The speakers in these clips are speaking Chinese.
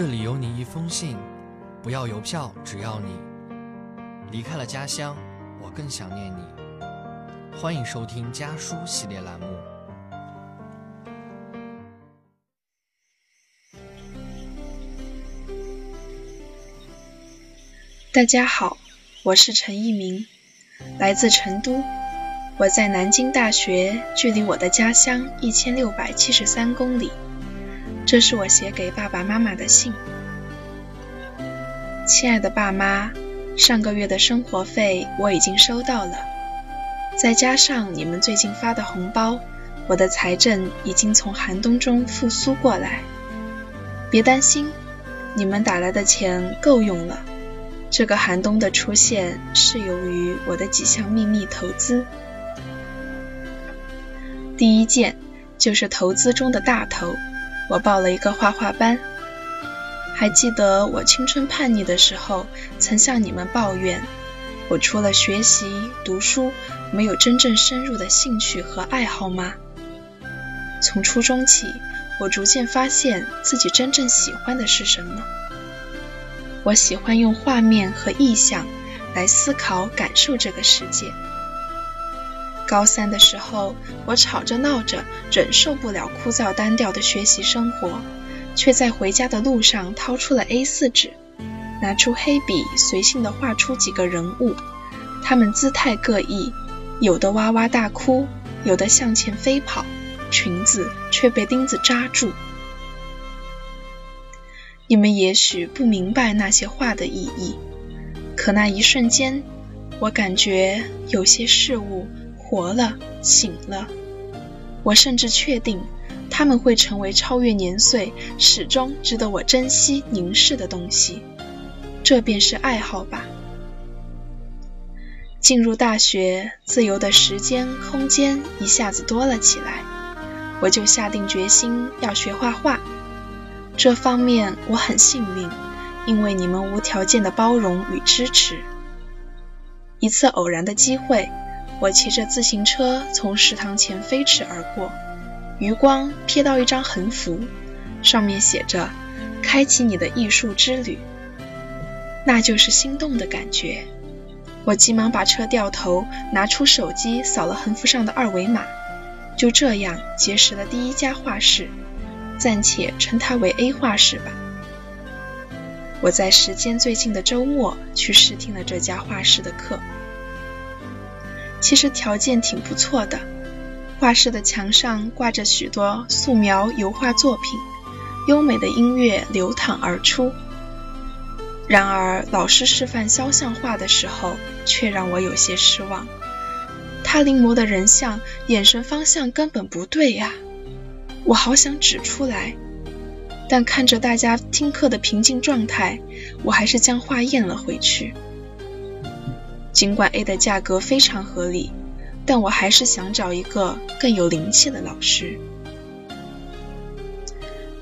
这里有你一封信，不要邮票，只要你离开了家乡，我更想念你。欢迎收听家书系列栏目。大家好，我是陈一鸣，来自成都。我在南京大学，距离我的家乡一千六百七十三公里。这是我写给爸爸妈妈的信。亲爱的爸妈，上个月的生活费我已经收到了，再加上你们最近发的红包，我的财政已经从寒冬中复苏过来。别担心，你们打来的钱够用了。这个寒冬的出现是由于我的几项秘密投资。第一件就是投资中的大头。我报了一个画画班，还记得我青春叛逆的时候，曾向你们抱怨，我除了学习读书，没有真正深入的兴趣和爱好吗？从初中起，我逐渐发现自己真正喜欢的是什么。我喜欢用画面和意象来思考、感受这个世界。高三的时候，我吵着闹着，忍受不了枯燥单调的学习生活，却在回家的路上掏出了 A4 纸，拿出黑笔，随性地画出几个人物，他们姿态各异，有的哇哇大哭，有的向前飞跑，裙子却被钉子扎住。你们也许不明白那些画的意义，可那一瞬间，我感觉有些事物。活了，醒了。我甚至确定，他们会成为超越年岁、始终值得我珍惜凝视的东西。这便是爱好吧。进入大学，自由的时间、空间一下子多了起来，我就下定决心要学画画。这方面我很幸运，因为你们无条件的包容与支持。一次偶然的机会。我骑着自行车从食堂前飞驰而过，余光瞥到一张横幅，上面写着“开启你的艺术之旅”，那就是心动的感觉。我急忙把车掉头，拿出手机扫了横幅上的二维码，就这样结识了第一家画室，暂且称它为 A 画室吧。我在时间最近的周末去试听了这家画室的课。其实条件挺不错的，画室的墙上挂着许多素描、油画作品，优美的音乐流淌而出。然而，老师示范肖像画的时候，却让我有些失望。他临摹的人像，眼神方向根本不对呀！我好想指出来，但看着大家听课的平静状态，我还是将画咽了回去。尽管 A 的价格非常合理，但我还是想找一个更有灵气的老师。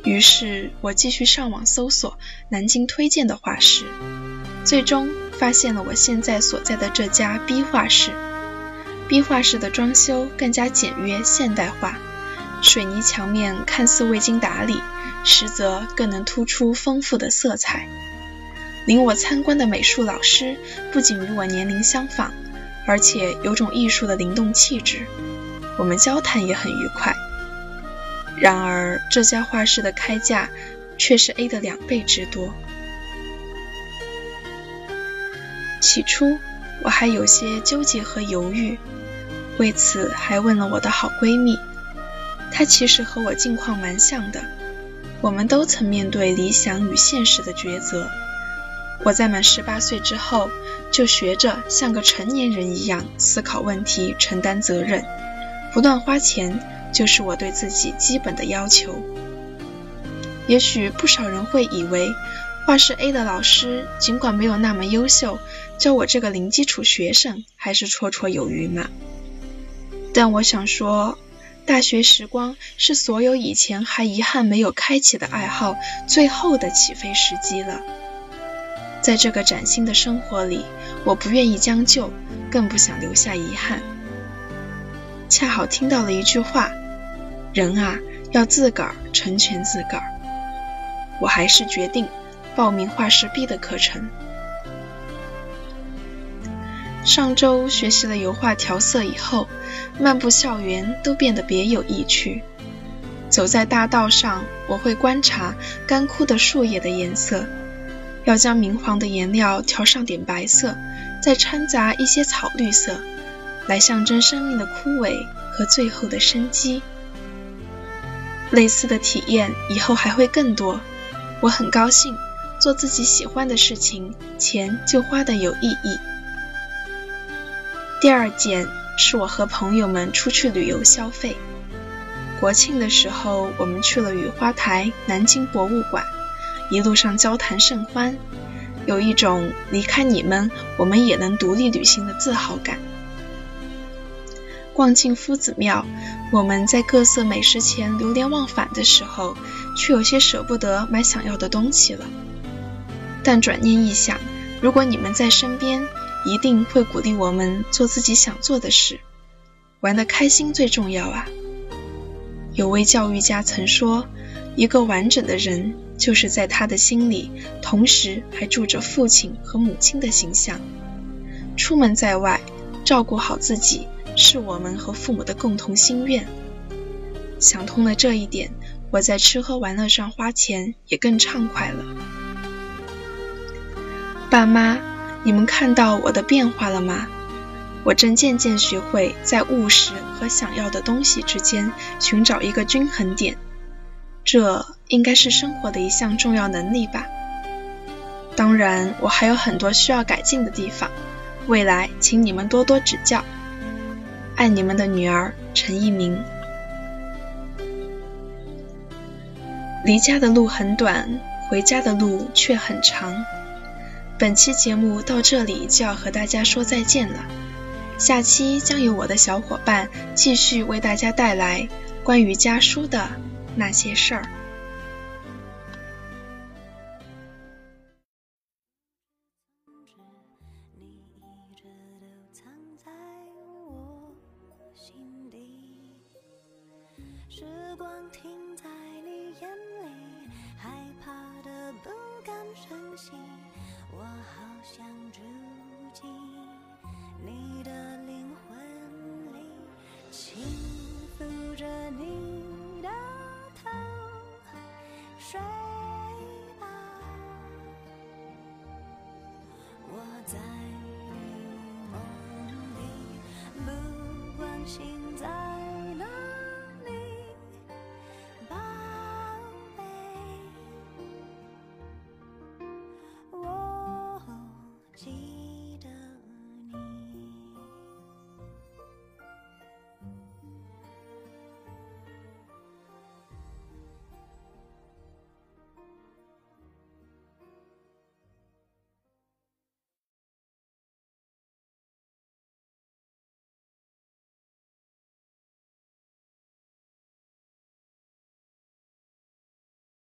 于是我继续上网搜索南京推荐的画室，最终发现了我现在所在的这家 B 画室。B 画室的装修更加简约现代化，水泥墙面看似未经打理，实则更能突出丰富的色彩。领我参观的美术老师不仅与我年龄相仿，而且有种艺术的灵动气质。我们交谈也很愉快。然而，这家画室的开价却是 A 的两倍之多。起初，我还有些纠结和犹豫，为此还问了我的好闺蜜。她其实和我境况蛮像的，我们都曾面对理想与现实的抉择。我在满十八岁之后，就学着像个成年人一样思考问题、承担责任，不乱花钱，就是我对自己基本的要求。也许不少人会以为，画室 A 的老师尽管没有那么优秀，教我这个零基础学生还是绰绰有余嘛。但我想说，大学时光是所有以前还遗憾没有开启的爱好最后的起飞时机了。在这个崭新的生活里，我不愿意将就，更不想留下遗憾。恰好听到了一句话：“人啊，要自个儿成全自个儿。”我还是决定报名画石壁的课程。上周学习了油画调色以后，漫步校园都变得别有意趣。走在大道上，我会观察干枯的树叶的颜色，要将明黄的颜料调上点白色，再掺杂一些草绿色，来象征生命的枯萎和最后的生机。类似的体验以后还会更多，我很高兴做自己喜欢的事情，钱就花的有意义。第二件是我和朋友们出去旅游消费。国庆的时候，我们去了雨花台、南京博物馆，一路上交谈甚欢，有一种离开你们，我们也能独立旅行的自豪感。逛进夫子庙，我们在各色美食前流连忘返的时候，却有些舍不得买想要的东西了。但转念一想，如果你们在身边，一定会鼓励我们做自己想做的事，玩得开心最重要啊！有位教育家曾说：“一个完整的人，就是在他的心里，同时还住着父亲和母亲的形象。”出门在外，照顾好自己，是我们和父母的共同心愿。想通了这一点，我在吃喝玩乐上花钱也更畅快了。爸妈。你们看到我的变化了吗？我正渐渐学会在务实和想要的东西之间寻找一个均衡点，这应该是生活的一项重要能力吧。当然，我还有很多需要改进的地方，未来请你们多多指教。爱你们的女儿陈一鸣。离家的路很短，回家的路却很长。本期节目到这里就要和大家说再见了，下期将由我的小伙伴继续为大家带来关于家书的那些事儿你一直都藏在我心底。时光停在你眼里，害怕的不敢声息。我好想住进你的灵魂里，轻抚着你